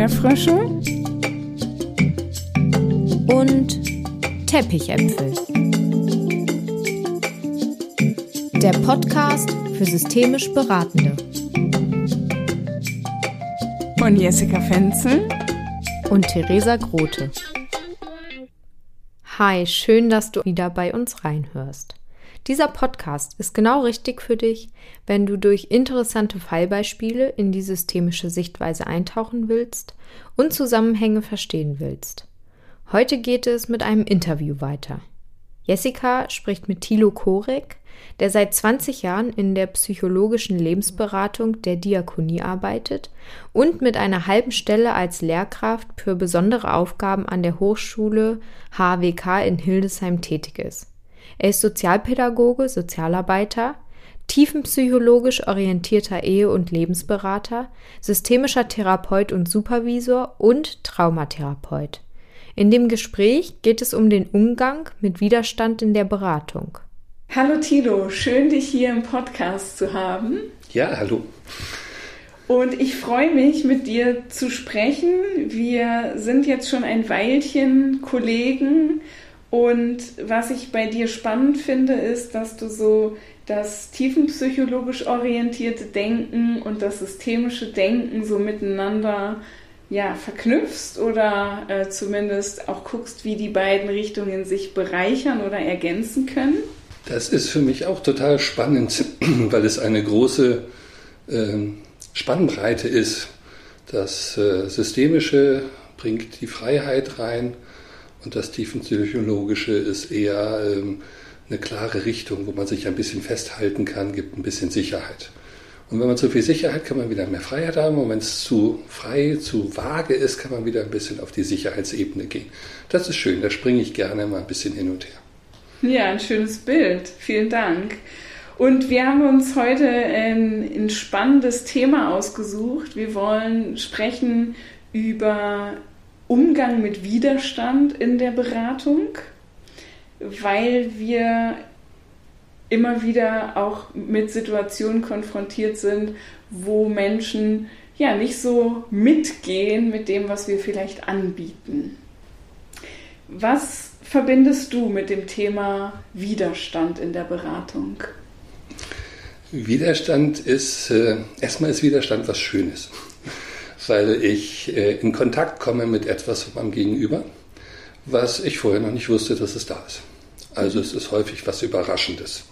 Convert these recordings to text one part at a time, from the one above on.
Erdbeerfrösche und Teppichäpfel. Der Podcast für systemisch Beratende. Von Jessica Fenzel und Theresa Grote. Hi, schön, dass du wieder bei uns reinhörst. Dieser Podcast ist genau richtig für dich, wenn du durch interessante Fallbeispiele in die systemische Sichtweise eintauchen willst und Zusammenhänge verstehen willst. Heute geht es mit einem Interview weiter. Jessica spricht mit Thilo Korek, der seit 20 Jahren in der psychologischen Lebensberatung der Diakonie arbeitet und mit einer halben Stelle als Lehrkraft für besondere Aufgaben an der Hochschule HWK in Hildesheim tätig ist. Er ist Sozialpädagoge, Sozialarbeiter, tiefenpsychologisch orientierter Ehe- und Lebensberater, systemischer Therapeut und Supervisor und Traumatherapeut. In dem Gespräch geht es um den Umgang mit Widerstand in der Beratung. Hallo Tilo, schön dich hier im Podcast zu haben. Ja, hallo. Und ich freue mich, mit dir zu sprechen. Wir sind jetzt schon ein Weilchen Kollegen und was ich bei dir spannend finde, ist, dass du so das tiefenpsychologisch orientierte Denken und das systemische Denken so miteinander ja, verknüpfst oder äh, zumindest auch guckst, wie die beiden Richtungen sich bereichern oder ergänzen können? Das ist für mich auch total spannend, weil es eine große äh, Spannbreite ist. Das äh, Systemische bringt die Freiheit rein und das Tiefenpsychologische ist eher ähm, eine klare Richtung, wo man sich ein bisschen festhalten kann, gibt ein bisschen Sicherheit. Und wenn man zu viel Sicherheit, kann man wieder mehr Freiheit haben. Und wenn es zu frei, zu vage ist, kann man wieder ein bisschen auf die Sicherheitsebene gehen. Das ist schön, da springe ich gerne mal ein bisschen hin und her. Ja, ein schönes Bild. Vielen Dank. Und wir haben uns heute ein, ein spannendes Thema ausgesucht. Wir wollen sprechen über Umgang mit Widerstand in der Beratung, weil wir immer wieder auch mit Situationen konfrontiert sind, wo Menschen ja nicht so mitgehen mit dem, was wir vielleicht anbieten. Was verbindest du mit dem Thema Widerstand in der Beratung? Widerstand ist, äh, erstmal ist Widerstand was Schönes weil ich äh, in Kontakt komme mit etwas von meinem Gegenüber, was ich vorher noch nicht wusste, dass es da ist. Also es ist häufig was Überraschendes.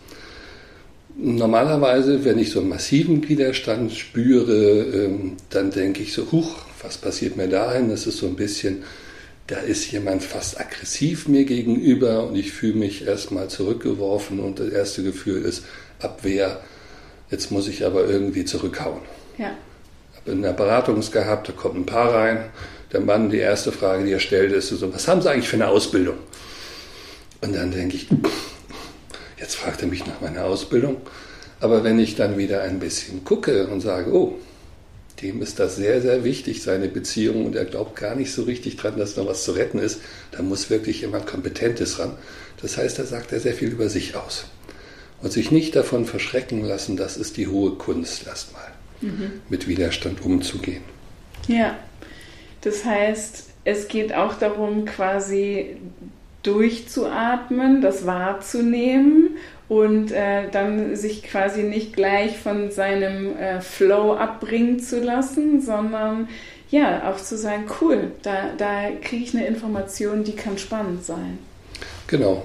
Normalerweise, wenn ich so einen massiven Widerstand spüre, ähm, dann denke ich so, huch, was passiert mir dahin? Das ist so ein bisschen, da ist jemand fast aggressiv mir gegenüber und ich fühle mich erstmal zurückgeworfen und das erste Gefühl ist Abwehr. Jetzt muss ich aber irgendwie zurückhauen. Ja in der Beratung gehabt, da kommt ein Paar rein. Der Mann, die erste Frage, die er stellt, ist so, was haben Sie eigentlich für eine Ausbildung? Und dann denke ich, jetzt fragt er mich nach meiner Ausbildung. Aber wenn ich dann wieder ein bisschen gucke und sage, oh, dem ist das sehr, sehr wichtig, seine Beziehung, und er glaubt gar nicht so richtig dran, dass noch was zu retten ist, da muss wirklich jemand Kompetentes ran. Das heißt, da sagt er sehr viel über sich aus. Und sich nicht davon verschrecken lassen, das ist die hohe Kunst erstmal mhm. mit Widerstand umzugehen. Ja, das heißt, es geht auch darum, quasi durchzuatmen, das wahrzunehmen und äh, dann sich quasi nicht gleich von seinem äh, Flow abbringen zu lassen, sondern ja, auch zu sagen, cool, da, da kriege ich eine Information, die kann spannend sein. Genau.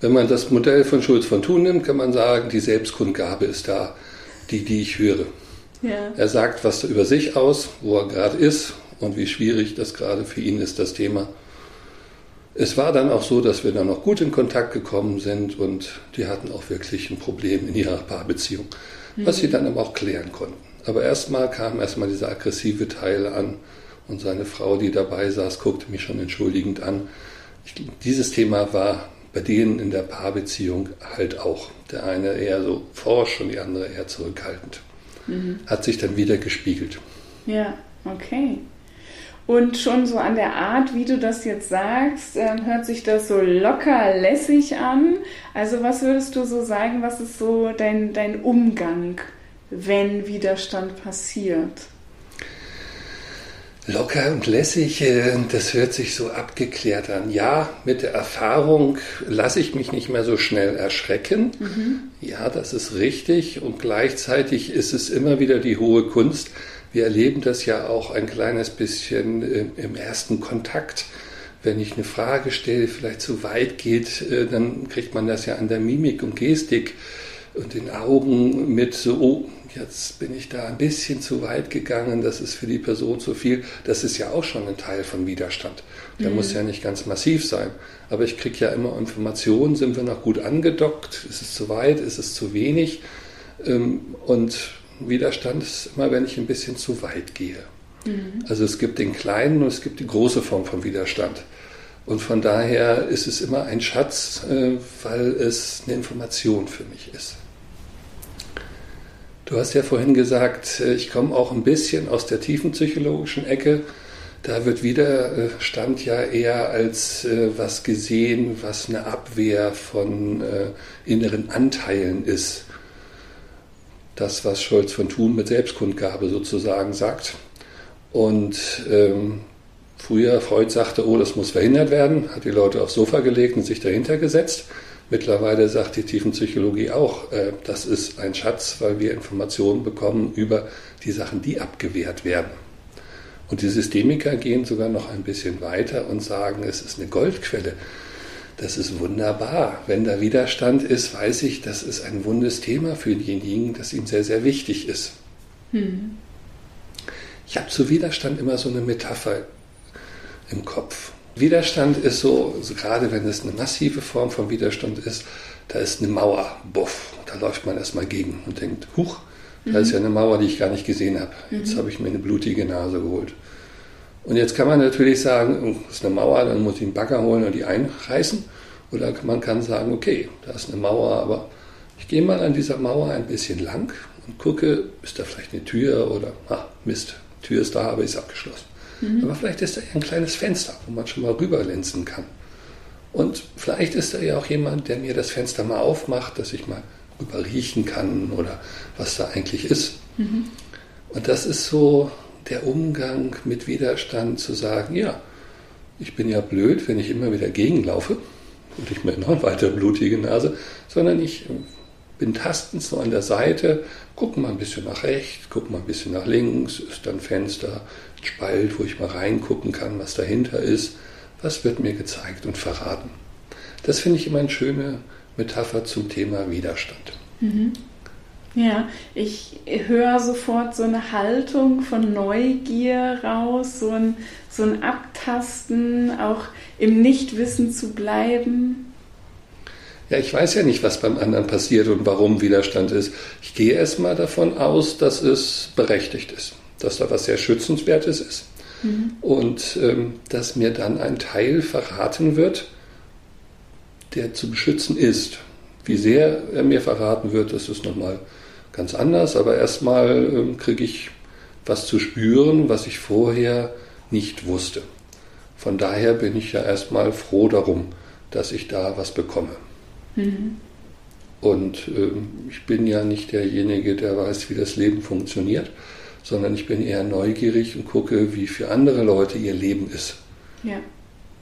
Wenn man das Modell von Schulz von Thun nimmt, kann man sagen, die Selbstkundgabe ist da, die, die ich höre. Ja. Er sagt was über sich aus, wo er gerade ist und wie schwierig das gerade für ihn ist, das Thema. Es war dann auch so, dass wir dann noch gut in Kontakt gekommen sind und die hatten auch wirklich ein Problem in ihrer Paarbeziehung, mhm. was sie dann aber auch klären konnten. Aber erstmal kam erstmal dieser aggressive Teil an und seine Frau, die dabei saß, guckte mich schon entschuldigend an. Ich, dieses Thema war bei denen in der Paarbeziehung halt auch. Der eine eher so forsch und die andere eher zurückhaltend mhm. hat sich dann wieder gespiegelt. Ja, okay. Und schon so an der Art, wie du das jetzt sagst, äh, hört sich das so locker lässig an. Also was würdest du so sagen, was ist so dein, dein Umgang, wenn Widerstand passiert? Locker und lässig, äh, das hört sich so abgeklärt an. Ja, mit der Erfahrung lasse ich mich nicht mehr so schnell erschrecken. Mhm. Ja, das ist richtig. Und gleichzeitig ist es immer wieder die hohe Kunst. Wir erleben das ja auch ein kleines bisschen äh, im ersten Kontakt. Wenn ich eine Frage stelle, vielleicht zu weit geht, äh, dann kriegt man das ja an der Mimik und Gestik und den Augen mit so, oh, jetzt bin ich da ein bisschen zu weit gegangen, das ist für die Person zu viel. Das ist ja auch schon ein Teil von Widerstand. Der mhm. muss ja nicht ganz massiv sein. Aber ich kriege ja immer Informationen, sind wir noch gut angedockt, ist es zu weit, ist es zu wenig. Ähm, und Widerstand ist immer, wenn ich ein bisschen zu weit gehe. Mhm. Also es gibt den kleinen und es gibt die große Form von Widerstand. Und von daher ist es immer ein Schatz, äh, weil es eine Information für mich ist. Du hast ja vorhin gesagt, äh, ich komme auch ein bisschen aus der tiefen psychologischen Ecke. Da wird Widerstand ja eher als äh, was gesehen, was eine Abwehr von äh, inneren Anteilen ist. Das, was Scholz von Thun mit Selbstkundgabe sozusagen sagt. Und ähm, früher Freud sagte, oh, das muss verhindert werden, hat die Leute aufs Sofa gelegt und sich dahinter gesetzt. Mittlerweile sagt die Tiefenpsychologie auch, äh, das ist ein Schatz, weil wir Informationen bekommen über die Sachen, die abgewehrt werden. Und die Systemiker gehen sogar noch ein bisschen weiter und sagen, es ist eine Goldquelle. Das ist wunderbar. Wenn da Widerstand ist, weiß ich, das ist ein wundes Thema für denjenigen, das ihm sehr, sehr wichtig ist. Hm. Ich habe zu Widerstand immer so eine Metapher im Kopf. Widerstand ist so, also gerade wenn es eine massive Form von Widerstand ist, da ist eine Mauer, buff, da läuft man erstmal gegen und denkt, huch, mhm. da ist ja eine Mauer, die ich gar nicht gesehen habe. Jetzt mhm. habe ich mir eine blutige Nase geholt. Und jetzt kann man natürlich sagen, oh, das ist eine Mauer, dann muss ich einen Bagger holen und die einreißen. Oder man kann sagen, okay, da ist eine Mauer, aber ich gehe mal an dieser Mauer ein bisschen lang und gucke, ist da vielleicht eine Tür oder, ah, Mist, Tür ist da, aber ist abgeschlossen. Mhm. Aber vielleicht ist da ja ein kleines Fenster, wo man schon mal rüberlinsen kann. Und vielleicht ist da ja auch jemand, der mir das Fenster mal aufmacht, dass ich mal rüber riechen kann oder was da eigentlich ist. Mhm. Und das ist so der Umgang mit Widerstand zu sagen, ja, ich bin ja blöd, wenn ich immer wieder gegenlaufe und ich mir noch eine weitere blutige Nase, sondern ich bin tastend so an der Seite, gucke mal ein bisschen nach rechts, gucke mal ein bisschen nach links, ist da ein Fenster, Spalt, wo ich mal reingucken kann, was dahinter ist, was wird mir gezeigt und verraten. Das finde ich immer eine schöne Metapher zum Thema Widerstand. Mhm. Ja, ich höre sofort so eine Haltung von Neugier raus, so ein, so ein Abtasten, auch im Nichtwissen zu bleiben. Ja, ich weiß ja nicht, was beim anderen passiert und warum Widerstand ist. Ich gehe erstmal davon aus, dass es berechtigt ist, dass da was sehr Schützenswertes ist mhm. und ähm, dass mir dann ein Teil verraten wird, der zu beschützen ist. Wie sehr er mir verraten wird, das ist nochmal ganz anders, aber erstmal ähm, kriege ich was zu spüren, was ich vorher nicht wusste. Von daher bin ich ja erstmal froh darum, dass ich da was bekomme. Mhm. Und äh, ich bin ja nicht derjenige, der weiß, wie das Leben funktioniert, sondern ich bin eher neugierig und gucke, wie für andere Leute ihr Leben ist. Ja.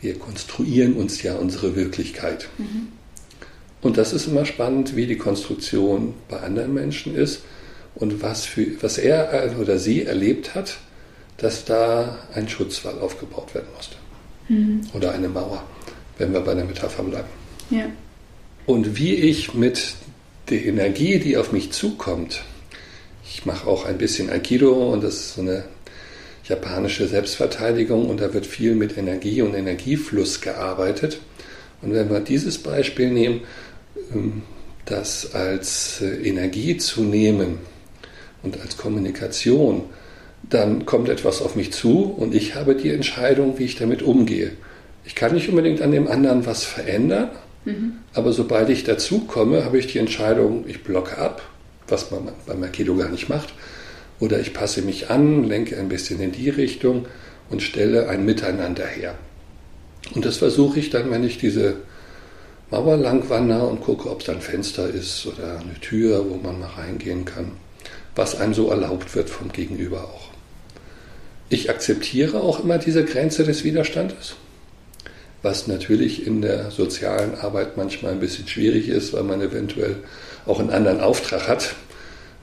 Wir konstruieren uns ja unsere Wirklichkeit. Mhm. Und das ist immer spannend, wie die Konstruktion bei anderen Menschen ist und was, für, was er oder sie erlebt hat, dass da ein Schutzwall aufgebaut werden musste. Mhm. Oder eine Mauer, wenn wir bei der Metapher bleiben. Ja und wie ich mit der Energie, die auf mich zukommt, ich mache auch ein bisschen Aikido und das ist so eine japanische Selbstverteidigung und da wird viel mit Energie und Energiefluss gearbeitet. Und wenn wir dieses Beispiel nehmen, ähm, das als äh, Energie zu nehmen und als Kommunikation, dann kommt etwas auf mich zu und ich habe die Entscheidung, wie ich damit umgehe. Ich kann nicht unbedingt an dem anderen was verändern, Mhm. Aber sobald ich dazu komme, habe ich die Entscheidung, ich blocke ab, was man beim Aikido gar nicht macht, oder ich passe mich an, lenke ein bisschen in die Richtung und stelle ein Miteinander her. Und das versuche ich dann, wenn ich diese Mauer lang wandere und gucke, ob es ein Fenster ist oder eine Tür, wo man mal reingehen kann, was einem so erlaubt wird vom Gegenüber auch. Ich akzeptiere auch immer diese Grenze des Widerstandes, was natürlich in der sozialen Arbeit manchmal ein bisschen schwierig ist, weil man eventuell auch einen anderen Auftrag hat.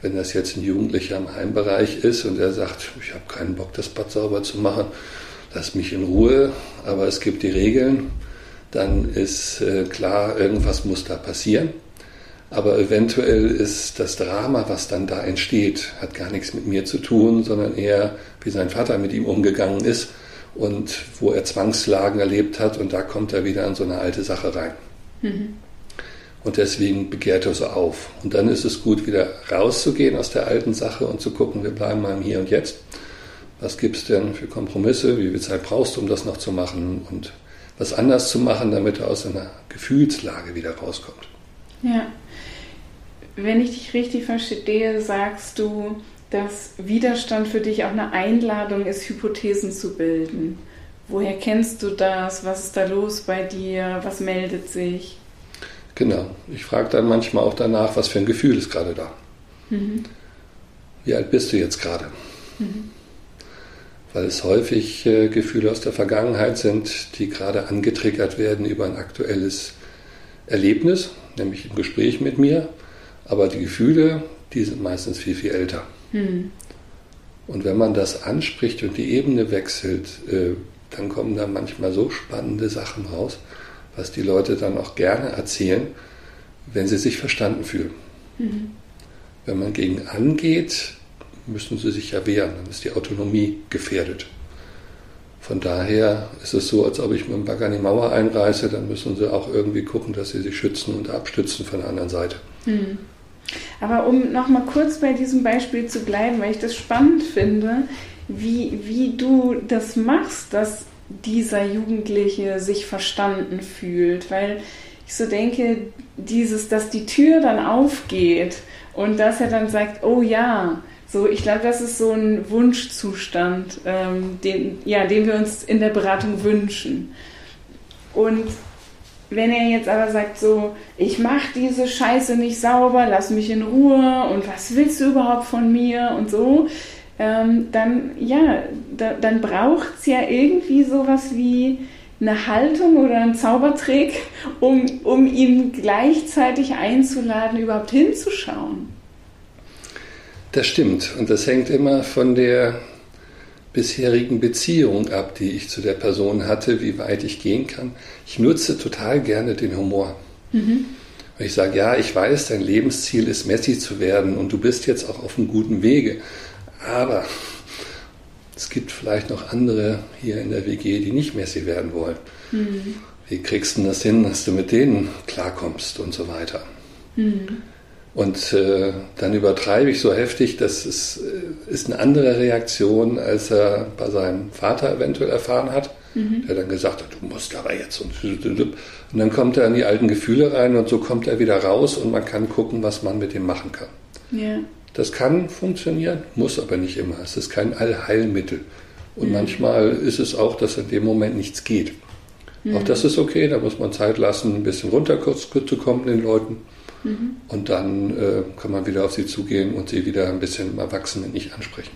Wenn das jetzt ein Jugendlicher im Heimbereich ist und er sagt, ich habe keinen Bock, das Bad sauber zu machen, lass mich in Ruhe, aber es gibt die Regeln, dann ist äh, klar, irgendwas muss da passieren. Aber eventuell ist das Drama, was dann da entsteht, hat gar nichts mit mir zu tun, sondern eher, wie sein Vater mit ihm umgegangen ist und wo er Zwangslagen erlebt hat und da kommt er wieder in so eine alte Sache rein. Mhm. Und deswegen begehrt er so auf. Und dann ist es gut, wieder rauszugehen aus der alten Sache und zu gucken, wir bleiben mal im Hier und Jetzt. Was gibt es denn für Kompromisse? Wie viel Zeit brauchst du, um das noch zu machen? Und was anders zu machen, damit er aus einer Gefühlslage wieder rauskommt. Ja. Wenn ich dich richtig verstehe, sagst du, dass Widerstand für dich auch eine Einladung ist, Hypothesen zu bilden. Woher kennst du das? Was ist da los bei dir? Was meldet sich? Genau. Ich frage dann manchmal auch danach, was für ein Gefühl ist gerade da. Mhm. Wie alt bist du jetzt gerade? Mhm. Weil es häufig äh, Gefühle aus der Vergangenheit sind, die gerade angetriggert werden über ein aktuelles Erlebnis, nämlich im Gespräch mit mir. Aber die Gefühle, die sind meistens viel, viel älter. Mhm. Und wenn man das anspricht und die Ebene wechselt, äh, dann kommen da manchmal so spannende Sachen raus, was die Leute dann auch gerne erzählen, wenn sie sich verstanden fühlen. Mhm. Wenn man gegen angeht, müssen sie sich ja wehren, dann ist die Autonomie gefährdet. Von daher ist es so, als ob ich mit dem Bagger die Mauer einreiße, dann müssen sie auch irgendwie gucken, dass sie sich schützen und abstützen von der anderen Seite. Mhm. Aber um nochmal kurz bei diesem Beispiel zu bleiben, weil ich das spannend finde, wie, wie du das machst, dass dieser Jugendliche sich verstanden fühlt, weil ich so denke, dieses, dass die Tür dann aufgeht und dass er dann sagt, oh ja, so, ich glaube, das ist so ein Wunschzustand, ähm, den, ja, den wir uns in der Beratung wünschen. Und wenn er jetzt aber sagt so, ich mache diese Scheiße nicht sauber, lass mich in Ruhe und was willst du überhaupt von mir und so, ähm, dann ja, da, dann braucht es ja irgendwie sowas wie eine Haltung oder einen Zaubertrick, um, um ihn gleichzeitig einzuladen, überhaupt hinzuschauen. Das stimmt und das hängt immer von der bisherigen Beziehung ab, die ich zu der Person hatte, wie weit ich gehen kann. Ich nutze total gerne den Humor. Mhm. ich sage, ja, ich weiß, dein Lebensziel ist Messi zu werden und du bist jetzt auch auf einem guten Wege. Aber es gibt vielleicht noch andere hier in der WG, die nicht Messi werden wollen. Mhm. Wie kriegst du das hin, dass du mit denen klarkommst und so weiter? Mhm. Und äh, dann übertreibe ich so heftig, das ist, äh, ist eine andere Reaktion, als er bei seinem Vater eventuell erfahren hat, mhm. der dann gesagt hat, du musst aber jetzt. Und, und dann kommt er in die alten Gefühle rein und so kommt er wieder raus und man kann gucken, was man mit ihm machen kann. Ja. Das kann funktionieren, muss aber nicht immer. Es ist kein Allheilmittel. Und mhm. manchmal ist es auch, dass in dem Moment nichts geht. Mhm. Auch das ist okay, da muss man Zeit lassen, ein bisschen runterzukommen den Leuten. Mhm. Und dann äh, kann man wieder auf sie zugehen und sie wieder ein bisschen im Erwachsenen nicht ansprechen.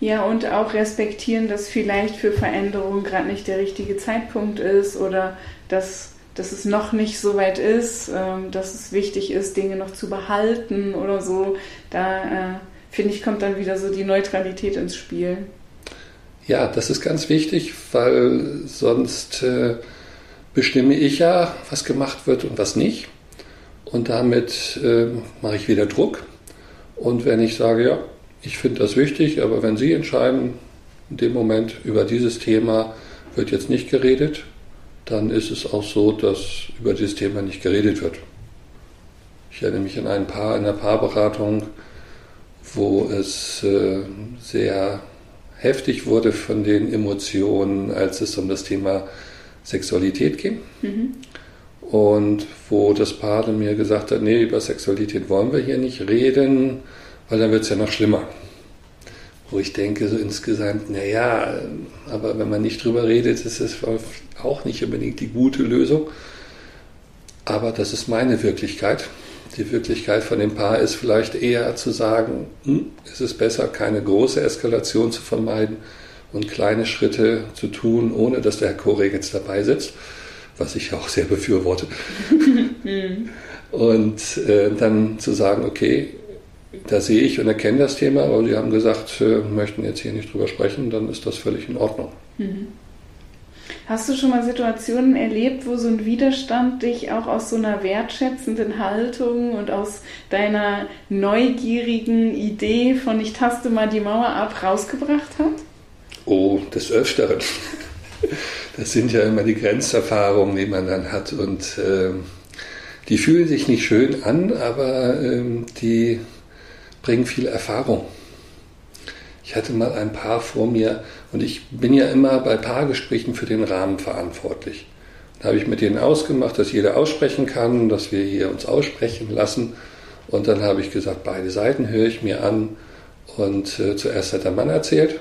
Ja, und auch respektieren, dass vielleicht für Veränderungen gerade nicht der richtige Zeitpunkt ist oder dass, dass es noch nicht so weit ist, ähm, dass es wichtig ist, Dinge noch zu behalten oder so. Da äh, finde ich, kommt dann wieder so die Neutralität ins Spiel. Ja, das ist ganz wichtig, weil sonst äh, bestimme ich ja, was gemacht wird und was nicht. Und damit äh, mache ich wieder Druck. Und wenn ich sage, ja, ich finde das wichtig, aber wenn Sie entscheiden, in dem Moment über dieses Thema wird jetzt nicht geredet, dann ist es auch so, dass über dieses Thema nicht geredet wird. Ich erinnere mich an ein Paar in der Paarberatung, wo es äh, sehr heftig wurde von den Emotionen, als es um das Thema Sexualität ging. Mhm und wo das Paar dann mir gesagt hat, nee, über Sexualität wollen wir hier nicht reden, weil dann wird es ja noch schlimmer. Wo ich denke, so insgesamt, naja, aber wenn man nicht drüber redet, ist es auch nicht unbedingt die gute Lösung. Aber das ist meine Wirklichkeit. Die Wirklichkeit von dem Paar ist vielleicht eher zu sagen, hm, es ist besser, keine große Eskalation zu vermeiden, und kleine Schritte zu tun, ohne dass der Herr Korek jetzt dabei sitzt, was ich auch sehr befürworte. und äh, dann zu sagen, okay, da sehe ich und erkenne das Thema, aber Sie haben gesagt, äh, möchten jetzt hier nicht drüber sprechen, dann ist das völlig in Ordnung. Mhm. Hast du schon mal Situationen erlebt, wo so ein Widerstand dich auch aus so einer wertschätzenden Haltung und aus deiner neugierigen Idee von ich taste mal die Mauer ab rausgebracht hat? Oh, des Öfteren. Das sind ja immer die Grenzerfahrungen, die man dann hat und äh, die fühlen sich nicht schön an, aber äh, die bringen viel Erfahrung. Ich hatte mal ein Paar vor mir und ich bin ja immer bei Paargesprächen für den Rahmen verantwortlich. Da habe ich mit denen ausgemacht, dass jeder aussprechen kann, dass wir hier uns aussprechen lassen. Und dann habe ich gesagt, beide Seiten höre ich mir an. Und äh, zuerst hat der Mann erzählt,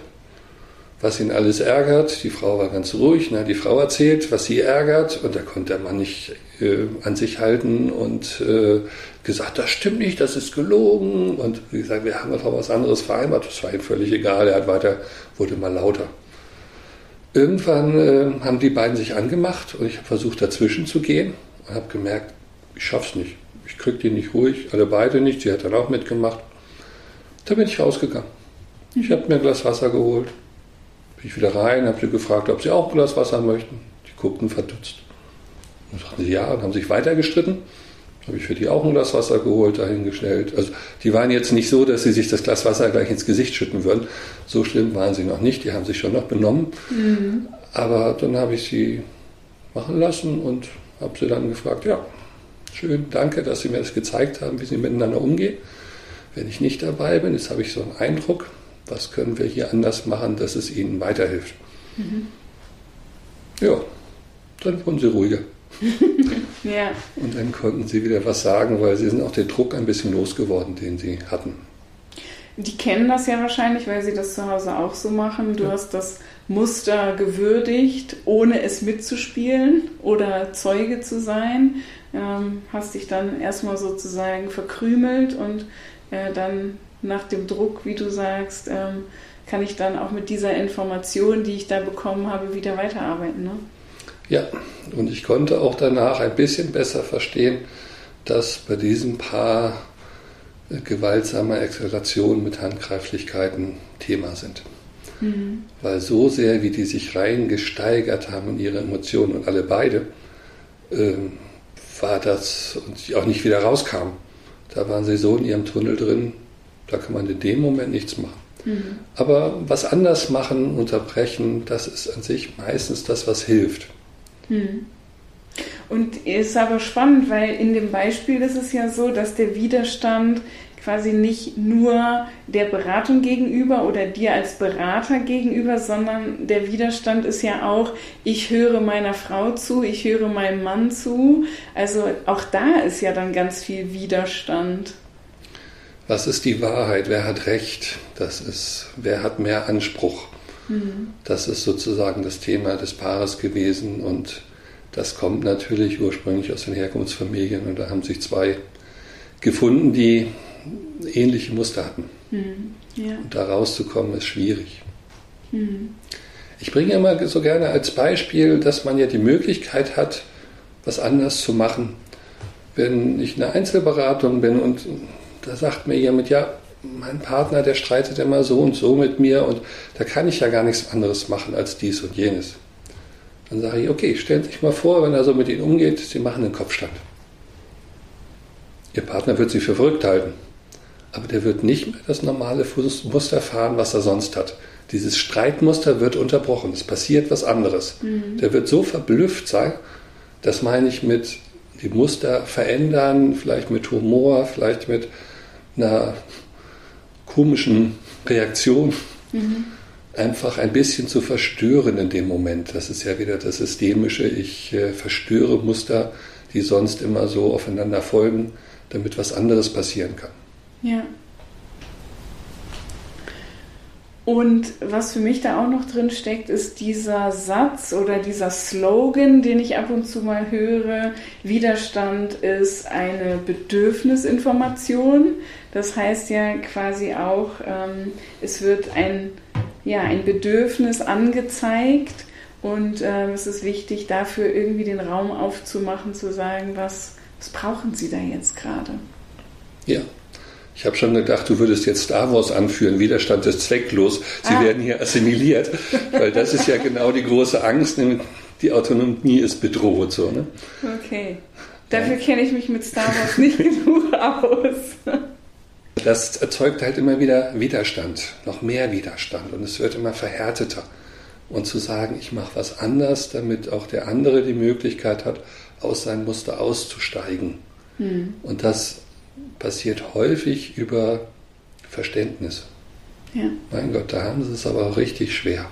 was ihn alles ärgert. Die Frau war ganz ruhig. Ne? Die Frau erzählt, was sie ärgert. Und da konnte der Mann nicht äh, an sich halten und äh, gesagt, das stimmt nicht, das ist gelogen. Und wie gesagt, wir haben einfach was anderes vereinbart. Das war ihm völlig egal. Er hat weiter, wurde mal lauter. Irgendwann äh, haben die beiden sich angemacht und ich habe versucht, dazwischen zu gehen und habe gemerkt, ich schaff's nicht. Ich krieg die nicht ruhig, alle beide nicht. Sie hat dann auch mitgemacht. Da bin ich rausgegangen. Ich habe mir ein Glas Wasser geholt, ich wieder rein, habe sie gefragt, ob sie auch ein Glas Wasser möchten. Die guckten verdutzt. Und sagten sie ja und haben sich weiter gestritten. Habe ich für die auch ein Glas Wasser geholt, dahingestellt. Also die waren jetzt nicht so, dass sie sich das Glas Wasser gleich ins Gesicht schütten würden. So schlimm waren sie noch nicht. Die haben sich schon noch benommen. Mhm. Aber dann habe ich sie machen lassen und habe sie dann gefragt, ja, schön, danke, dass Sie mir das gezeigt haben, wie Sie miteinander umgehen. Wenn ich nicht dabei bin, jetzt habe ich so einen Eindruck, was können wir hier anders machen, dass es ihnen weiterhilft. Mhm. Ja, dann wurden sie ruhiger. ja. Und dann konnten sie wieder was sagen, weil sie sind auch den Druck ein bisschen losgeworden, den sie hatten. Die kennen das ja wahrscheinlich, weil sie das zu Hause auch so machen. Du ja. hast das Muster gewürdigt, ohne es mitzuspielen oder Zeuge zu sein. Ähm, hast dich dann erstmal sozusagen verkrümelt und äh, dann nach dem Druck, wie du sagst, ähm, kann ich dann auch mit dieser Information, die ich da bekommen habe, wieder weiterarbeiten. Ne? Ja, und ich konnte auch danach ein bisschen besser verstehen, dass bei diesem Paar äh, gewaltsame Exzelationen mit Handgreiflichkeiten Thema sind. Mhm. Weil so sehr, wie die sich reingesteigert haben in ihre Emotionen und alle beide, äh, war das und sie auch nicht wieder rauskamen. Da waren sie so in ihrem Tunnel drin, da kann man in dem Moment nichts machen. Mhm. Aber was anders machen, unterbrechen, das ist an sich meistens das, was hilft. Mhm. Und ist aber spannend, weil in dem Beispiel ist es ja so, dass der Widerstand quasi nicht nur der Beratung gegenüber oder dir als Berater gegenüber, sondern der Widerstand ist ja auch, ich höre meiner Frau zu, ich höre meinem Mann zu. Also auch da ist ja dann ganz viel Widerstand. Was ist die Wahrheit? Wer hat Recht? Das ist, wer hat mehr Anspruch? Mhm. Das ist sozusagen das Thema des Paares gewesen und das kommt natürlich ursprünglich aus den Herkunftsfamilien und da haben sich zwei gefunden, die ähnliche Muster hatten. Mhm. Ja. Und da rauszukommen ist schwierig. Mhm. Ich bringe immer so gerne als Beispiel, dass man ja die Möglichkeit hat, was anders zu machen. Wenn ich in einer Einzelberatung bin und da sagt mir jemand, ja, mein Partner, der streitet immer so und so mit mir und da kann ich ja gar nichts anderes machen als dies und jenes. Dann sage ich, okay, stellen Sie sich mal vor, wenn er so mit Ihnen umgeht, Sie machen einen Kopfstand. Ihr Partner wird Sie für verrückt halten, aber der wird nicht mehr das normale Muster fahren, was er sonst hat. Dieses Streitmuster wird unterbrochen, es passiert was anderes. Mhm. Der wird so verblüfft sein, das meine ich mit die Muster verändern, vielleicht mit Humor, vielleicht mit einer komischen Reaktion mhm. einfach ein bisschen zu verstören in dem Moment. Das ist ja wieder das Systemische. Ich äh, verstöre Muster, die sonst immer so aufeinander folgen, damit was anderes passieren kann. Ja. Und was für mich da auch noch drin steckt, ist dieser Satz oder dieser Slogan, den ich ab und zu mal höre. Widerstand ist eine Bedürfnisinformation. Das heißt ja quasi auch, ähm, es wird ein ja, ein Bedürfnis angezeigt und äh, es ist wichtig, dafür irgendwie den Raum aufzumachen, zu sagen, was, was brauchen Sie da jetzt gerade? Ja. Ich habe schon gedacht, du würdest jetzt Star Wars anführen. Widerstand ist zwecklos. Sie ah. werden hier assimiliert, weil das ist ja genau die große Angst. Die Autonomie ist bedroht. So, ne? Okay. Dafür kenne ich mich mit Star Wars nicht genug aus. Das erzeugt halt immer wieder Widerstand, noch mehr Widerstand und es wird immer verhärteter. Und zu sagen, ich mache was anders, damit auch der andere die Möglichkeit hat, aus seinem Muster auszusteigen. Hm. Und das passiert häufig über Verständnis. Ja. Mein Gott, da haben sie es aber auch richtig schwer.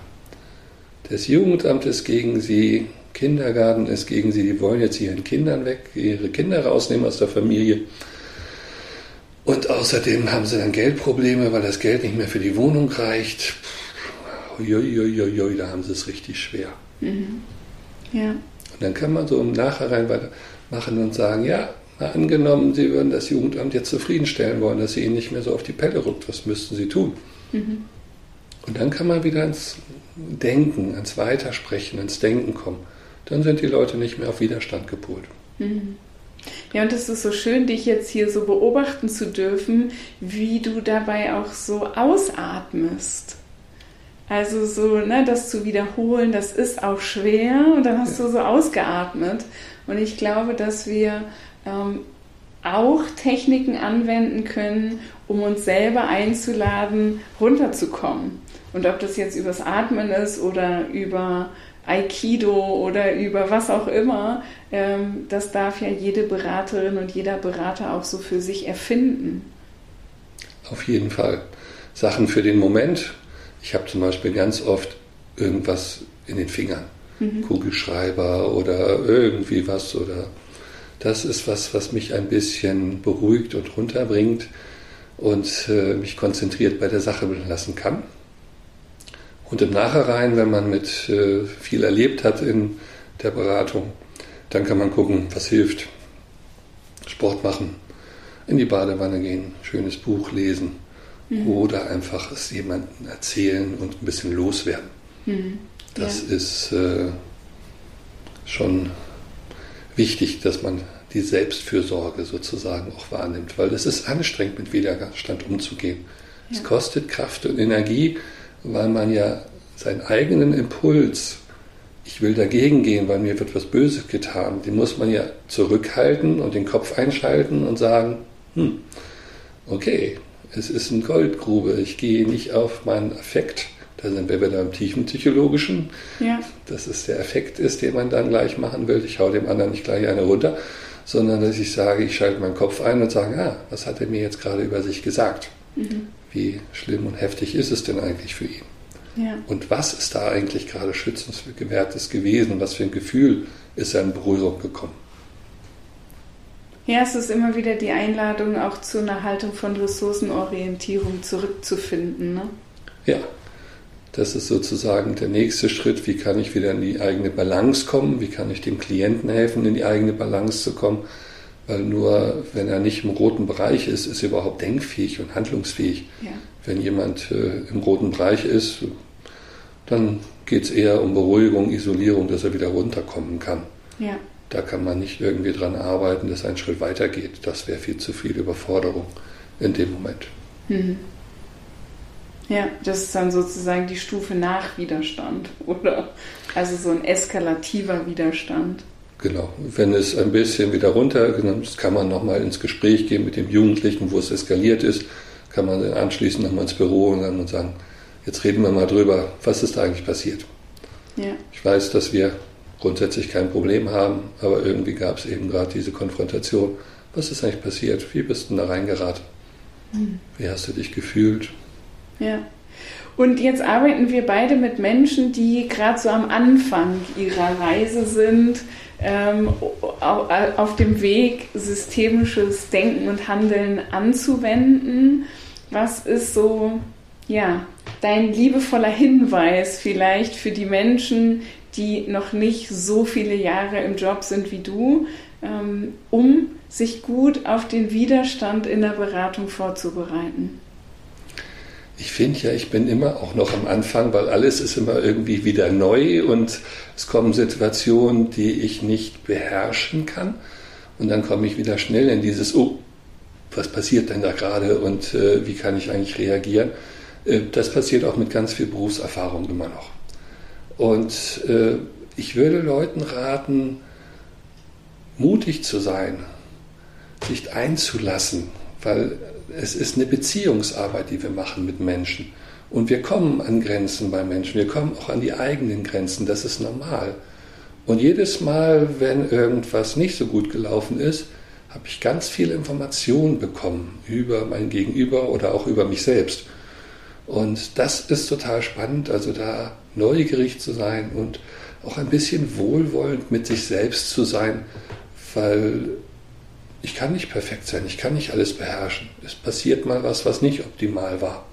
Das Jugendamt ist gegen sie, Kindergarten ist gegen sie, die wollen jetzt ihren Kindern weg, ihre Kinder rausnehmen aus der Familie. Und außerdem haben sie dann Geldprobleme, weil das Geld nicht mehr für die Wohnung reicht. Uiuiuiui, da haben sie es richtig schwer. Mhm. Ja. Und dann kann man so im Nachhinein weitermachen und sagen, ja, mal angenommen, Sie würden das Jugendamt jetzt zufriedenstellen wollen, dass Sie Ihnen nicht mehr so auf die Pelle rückt. Was müssten Sie tun? Mhm. Und dann kann man wieder ans Denken, ans Weitersprechen, ans Denken kommen. Dann sind die Leute nicht mehr auf Widerstand gepolt. Mhm. Ja, und es ist so schön, dich jetzt hier so beobachten zu dürfen, wie du dabei auch so ausatmest. Also so, ne, das zu wiederholen, das ist auch schwer und dann hast ja. du so ausgeatmet. Und ich glaube, dass wir ähm, auch Techniken anwenden können, um uns selber einzuladen, runterzukommen. Und ob das jetzt übers Atmen ist oder über Aikido oder über was auch immer, ähm, das darf ja jede Beraterin und jeder Berater auch so für sich erfinden. Auf jeden Fall. Sachen für den Moment. Ich habe zum Beispiel ganz oft irgendwas in den Fingern. Mhm. Kugelschreiber oder irgendwie was oder das ist was, was mich ein bisschen beruhigt und runterbringt und äh, mich konzentriert bei der Sache lassen kann. Und im Nachhinein, wenn man mit äh, viel erlebt hat in der Beratung, dann kann man gucken, was hilft. Sport machen, in die Badewanne gehen, schönes Buch lesen mhm. oder einfach es jemandem erzählen und ein bisschen loswerden. Mhm. Das ja. ist äh, schon wichtig, dass man die Selbstfürsorge sozusagen auch wahrnimmt, weil es ist anstrengend, mit Widerstand umzugehen. Ja. Es kostet Kraft und Energie, weil man ja seinen eigenen Impuls, ich will dagegen gehen, weil mir wird was Böses getan, den muss man ja zurückhalten und den Kopf einschalten und sagen, hm, okay, es ist eine Goldgrube, ich gehe nicht auf meinen Affekt, da sind wir wieder im tiefen psychologischen, ja. dass es der Effekt ist, den man dann gleich machen will, ich hau dem anderen nicht gleich eine runter, sondern dass ich sage, ich schalte meinen Kopf ein und sage, ah, was hat er mir jetzt gerade über sich gesagt? Mhm. Wie schlimm und heftig ist es denn eigentlich für ihn? Ja. Und was ist da eigentlich gerade schützenswertes gewesen was für ein Gefühl ist er in Berührung gekommen? Ja, es ist immer wieder die Einladung, auch zu einer Haltung von Ressourcenorientierung zurückzufinden. Ne? Ja, das ist sozusagen der nächste Schritt. Wie kann ich wieder in die eigene Balance kommen? Wie kann ich dem Klienten helfen, in die eigene Balance zu kommen? Weil nur wenn er nicht im roten Bereich ist, ist er überhaupt denkfähig und handlungsfähig. Ja. Wenn jemand äh, im roten Bereich ist, dann geht es eher um Beruhigung, Isolierung, dass er wieder runterkommen kann. Ja. Da kann man nicht irgendwie dran arbeiten, dass er einen Schritt weiter geht. Das wäre viel zu viel Überforderung in dem Moment. Mhm. Ja, das ist dann sozusagen die Stufe nach Widerstand, oder? Also so ein eskalativer Widerstand. Genau. Wenn es ein bisschen wieder runter, ist, kann man nochmal ins Gespräch gehen mit dem Jugendlichen, wo es eskaliert ist, kann man dann anschließend nochmal ins Büro und sagen, Jetzt reden wir mal drüber, was ist da eigentlich passiert. Ja. Ich weiß, dass wir grundsätzlich kein Problem haben, aber irgendwie gab es eben gerade diese Konfrontation. Was ist eigentlich passiert? Wie bist du da reingeraten? Mhm. Wie hast du dich gefühlt? Ja. Und jetzt arbeiten wir beide mit Menschen, die gerade so am Anfang ihrer Reise sind, ähm, auf dem Weg, systemisches Denken und Handeln anzuwenden. Was ist so, ja, dein liebevoller Hinweis vielleicht für die Menschen, die noch nicht so viele Jahre im Job sind wie du, ähm, um sich gut auf den Widerstand in der Beratung vorzubereiten? Ich finde ja, ich bin immer auch noch am Anfang, weil alles ist immer irgendwie wieder neu und es kommen Situationen, die ich nicht beherrschen kann. Und dann komme ich wieder schnell in dieses, oh, was passiert denn da gerade und äh, wie kann ich eigentlich reagieren? Äh, das passiert auch mit ganz viel Berufserfahrung immer noch. Und äh, ich würde Leuten raten, mutig zu sein, sich einzulassen, weil es ist eine Beziehungsarbeit, die wir machen mit Menschen. Und wir kommen an Grenzen bei Menschen, wir kommen auch an die eigenen Grenzen, das ist normal. Und jedes Mal, wenn irgendwas nicht so gut gelaufen ist, habe ich ganz viel Information bekommen über mein Gegenüber oder auch über mich selbst. Und das ist total spannend, also da neugierig zu sein und auch ein bisschen wohlwollend mit sich selbst zu sein, weil ich kann nicht perfekt sein, ich kann nicht alles beherrschen. Es passiert mal was, was nicht optimal war.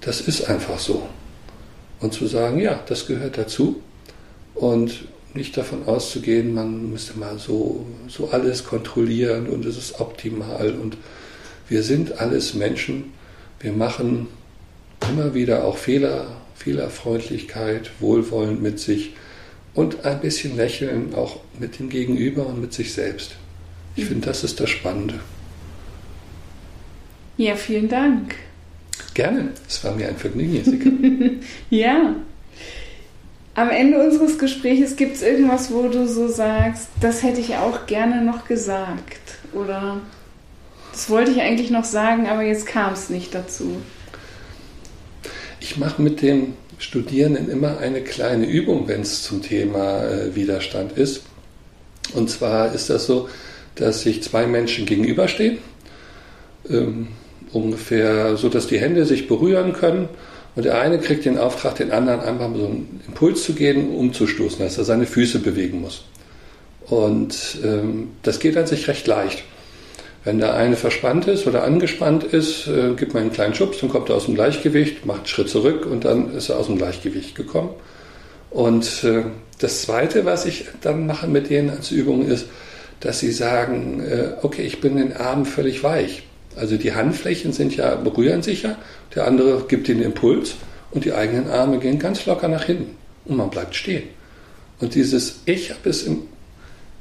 Das ist einfach so. Und zu sagen, ja, das gehört dazu. Und nicht davon auszugehen, man müsste mal so, so alles kontrollieren und es ist optimal. Und wir sind alles Menschen. Wir machen immer wieder auch Fehler, Fehlerfreundlichkeit, Wohlwollen mit sich und ein bisschen Lächeln auch mit dem Gegenüber und mit sich selbst. Ich finde, das ist das Spannende. Ja, vielen Dank. Gerne. Es war mir ein Vergnügen, Jessica. ja. Am Ende unseres Gesprächs gibt es irgendwas, wo du so sagst, das hätte ich auch gerne noch gesagt. Oder das wollte ich eigentlich noch sagen, aber jetzt kam es nicht dazu. Ich mache mit den Studierenden immer eine kleine Übung, wenn es zum Thema äh, Widerstand ist. Und zwar ist das so, dass sich zwei Menschen gegenüberstehen, ähm, ungefähr so, dass die Hände sich berühren können. Und der eine kriegt den Auftrag, den anderen einfach so einen Impuls zu geben, umzustoßen, dass er seine Füße bewegen muss. Und ähm, das geht an sich recht leicht. Wenn der eine verspannt ist oder angespannt ist, äh, gibt man einen kleinen Schubs, dann kommt er aus dem Gleichgewicht, macht einen Schritt zurück und dann ist er aus dem Gleichgewicht gekommen. Und äh, das Zweite, was ich dann mache mit denen als Übung, ist, dass sie sagen, äh, okay, ich bin in den Armen völlig weich. Also die Handflächen sind ja, berühren sich ja, der andere gibt den Impuls und die eigenen Arme gehen ganz locker nach hinten und man bleibt stehen. Und dieses Ich habe es in,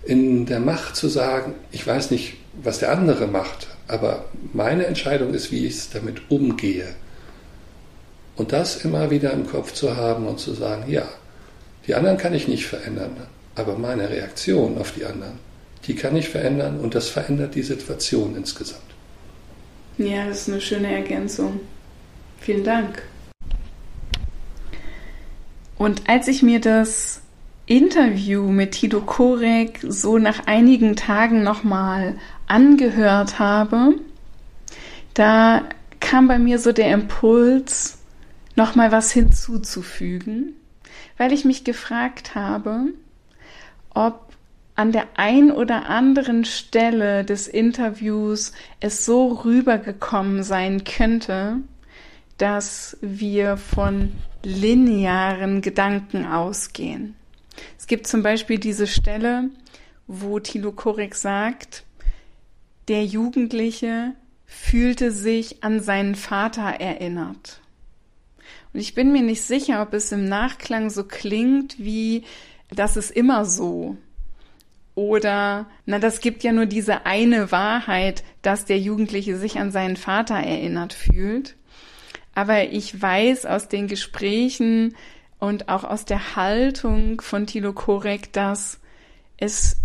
in der Macht zu sagen, ich weiß nicht, was der andere macht, aber meine Entscheidung ist, wie ich damit umgehe. Und das immer wieder im Kopf zu haben und zu sagen, ja, die anderen kann ich nicht verändern, aber meine Reaktion auf die anderen, die kann ich verändern und das verändert die Situation insgesamt. Ja, das ist eine schöne Ergänzung. Vielen Dank. Und als ich mir das Interview mit Tito Korek so nach einigen Tagen nochmal angehört habe, da kam bei mir so der Impuls, nochmal was hinzuzufügen, weil ich mich gefragt habe, ob an der ein oder anderen Stelle des Interviews es so rübergekommen sein könnte, dass wir von linearen Gedanken ausgehen. Es gibt zum Beispiel diese Stelle, wo Thilo Korek sagt, der Jugendliche fühlte sich an seinen Vater erinnert. Und ich bin mir nicht sicher, ob es im Nachklang so klingt wie, das ist immer so. Oder, na, das gibt ja nur diese eine Wahrheit, dass der Jugendliche sich an seinen Vater erinnert fühlt. Aber ich weiß aus den Gesprächen und auch aus der Haltung von Thilo Korek, dass es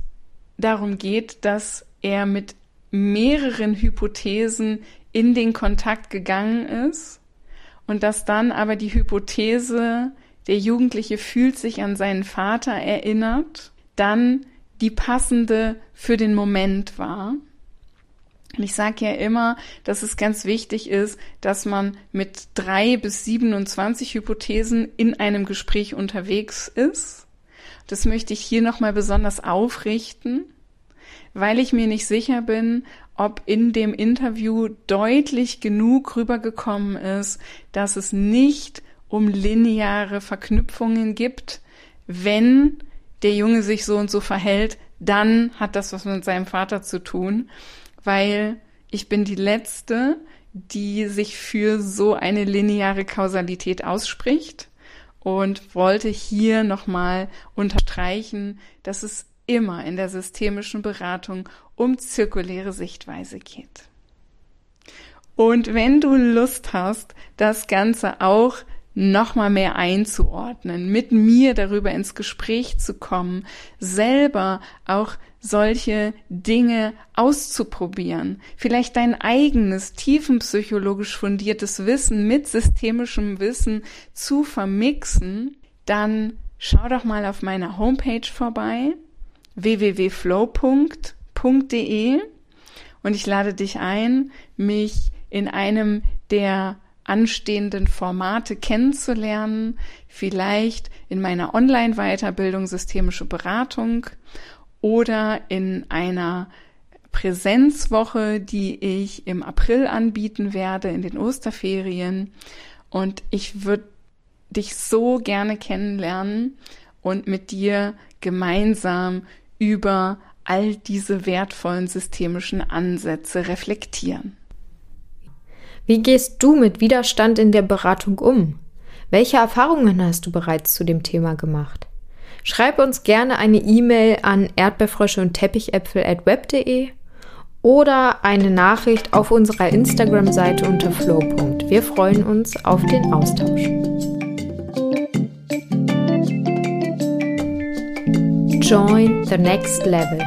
darum geht, dass er mit mehreren Hypothesen in den Kontakt gegangen ist und dass dann aber die Hypothese, der Jugendliche fühlt sich an seinen Vater erinnert, dann die passende für den Moment war. Und ich sage ja immer, dass es ganz wichtig ist, dass man mit drei bis 27 Hypothesen in einem Gespräch unterwegs ist. Das möchte ich hier nochmal besonders aufrichten, weil ich mir nicht sicher bin, ob in dem Interview deutlich genug rübergekommen ist, dass es nicht um lineare Verknüpfungen gibt, wenn der Junge sich so und so verhält, dann hat das was mit seinem Vater zu tun, weil ich bin die Letzte, die sich für so eine lineare Kausalität ausspricht und wollte hier nochmal unterstreichen, dass es immer in der systemischen Beratung um zirkuläre Sichtweise geht. Und wenn du Lust hast, das Ganze auch nochmal mehr einzuordnen, mit mir darüber ins Gespräch zu kommen, selber auch solche Dinge auszuprobieren, vielleicht dein eigenes tiefenpsychologisch fundiertes Wissen mit systemischem Wissen zu vermixen, dann schau doch mal auf meiner Homepage vorbei www.flow.de und ich lade dich ein, mich in einem der anstehenden Formate kennenzulernen, vielleicht in meiner Online-Weiterbildung systemische Beratung oder in einer Präsenzwoche, die ich im April anbieten werde in den Osterferien. Und ich würde dich so gerne kennenlernen und mit dir gemeinsam über all diese wertvollen systemischen Ansätze reflektieren. Wie gehst du mit Widerstand in der Beratung um? Welche Erfahrungen hast du bereits zu dem Thema gemacht? Schreib uns gerne eine E-Mail an erdbeerfrösche und teppichäpfel at web.de oder eine Nachricht auf unserer Instagram-Seite unter flow. Wir freuen uns auf den Austausch. Join the next level.